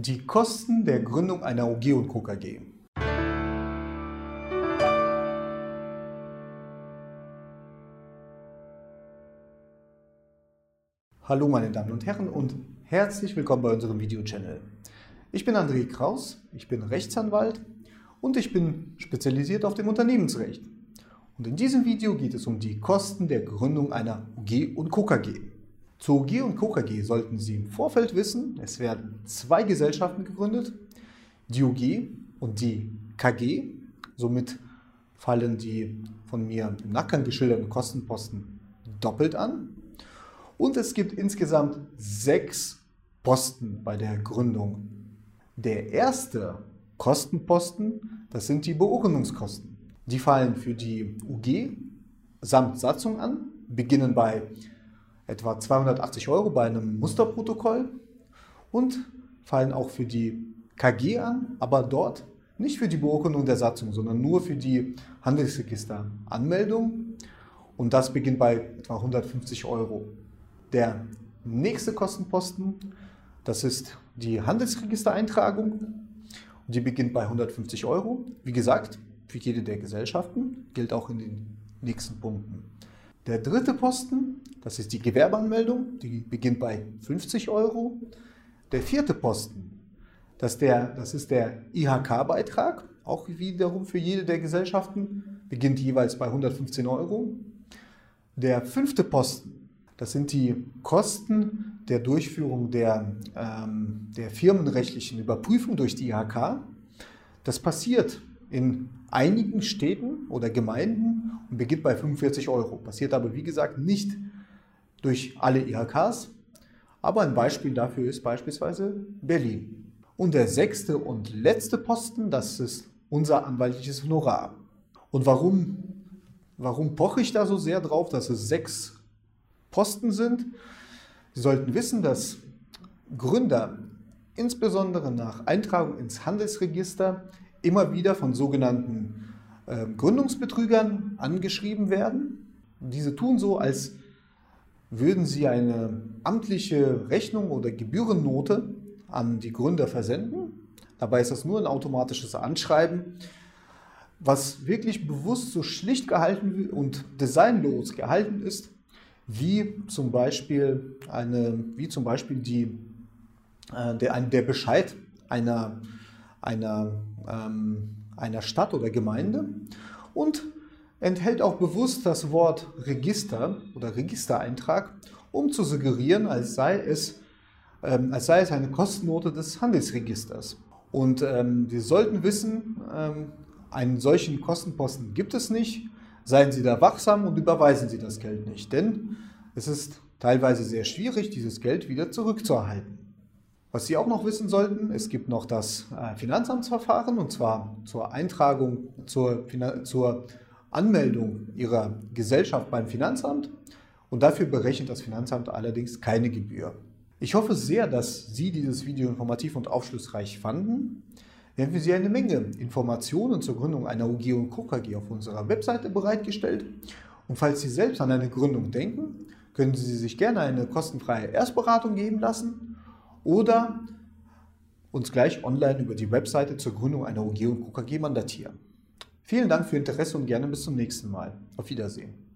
Die Kosten der Gründung einer OG und Co. KG. Hallo meine Damen und Herren und herzlich willkommen bei unserem Video-Channel. Ich bin André Kraus, ich bin Rechtsanwalt und ich bin spezialisiert auf dem Unternehmensrecht. Und in diesem Video geht es um die Kosten der Gründung einer OG und Co. KG. Zu OG und Co. KG sollten Sie im Vorfeld wissen, es werden zwei Gesellschaften gegründet, die OG und die KG. Somit fallen die von mir im Nacken geschilderten Kostenposten doppelt an. Und es gibt insgesamt sechs Posten bei der Gründung. Der erste Kostenposten, das sind die Beurkundungskosten. Die fallen für die UG samt Satzung an, beginnen bei etwa 280 Euro bei einem Musterprotokoll und fallen auch für die KG an, aber dort nicht für die Beurkundung der Satzung, sondern nur für die Handelsregisteranmeldung und das beginnt bei etwa 150 Euro. Der nächste Kostenposten, das ist die Handelsregistereintragung die beginnt bei 150 Euro. Wie gesagt, für jede der Gesellschaften gilt auch in den nächsten Punkten. Der dritte Posten, das ist die Gewerbeanmeldung, die beginnt bei 50 Euro. Der vierte Posten, das, der, das ist der IHK-Beitrag, auch wiederum für jede der Gesellschaften, beginnt jeweils bei 115 Euro. Der fünfte Posten, das sind die Kosten der Durchführung der, ähm, der firmenrechtlichen Überprüfung durch die IHK. Das passiert in einigen Städten oder Gemeinden und beginnt bei 45 Euro. Passiert aber, wie gesagt, nicht durch alle IHKs, aber ein Beispiel dafür ist beispielsweise Berlin. Und der sechste und letzte Posten, das ist unser anwaltliches Honorar. Und warum, warum poche ich da so sehr drauf, dass es sechs Posten sind? Sie sollten wissen, dass Gründer insbesondere nach Eintragung ins Handelsregister immer wieder von sogenannten äh, Gründungsbetrügern angeschrieben werden. Diese tun so, als würden sie eine amtliche Rechnung oder Gebührennote an die Gründer versenden. Dabei ist das nur ein automatisches Anschreiben, was wirklich bewusst so schlicht gehalten und designlos gehalten ist, wie zum Beispiel, eine, wie zum Beispiel die, äh, der, der Bescheid einer, einer ähm, einer Stadt oder Gemeinde und enthält auch bewusst das Wort Register oder Registereintrag, um zu suggerieren, als sei es, ähm, als sei es eine Kostennote des Handelsregisters. Und ähm, wir sollten wissen, ähm, einen solchen Kostenposten gibt es nicht. Seien Sie da wachsam und überweisen Sie das Geld nicht, denn es ist teilweise sehr schwierig, dieses Geld wieder zurückzuerhalten. Was Sie auch noch wissen sollten, es gibt noch das äh, Finanzamtsverfahren und zwar zur Eintragung, zur, zur Anmeldung Ihrer Gesellschaft beim Finanzamt und dafür berechnet das Finanzamt allerdings keine Gebühr. Ich hoffe sehr, dass Sie dieses Video informativ und aufschlussreich fanden. Wir haben für Sie eine Menge Informationen zur Gründung einer UG und Co. KG auf unserer Webseite bereitgestellt. Und falls Sie selbst an eine Gründung denken, können Sie sich gerne eine kostenfreie Erstberatung geben lassen oder uns gleich online über die Webseite zur Gründung einer OG und KKG mandatieren. Vielen Dank für Ihr Interesse und gerne bis zum nächsten Mal. Auf Wiedersehen.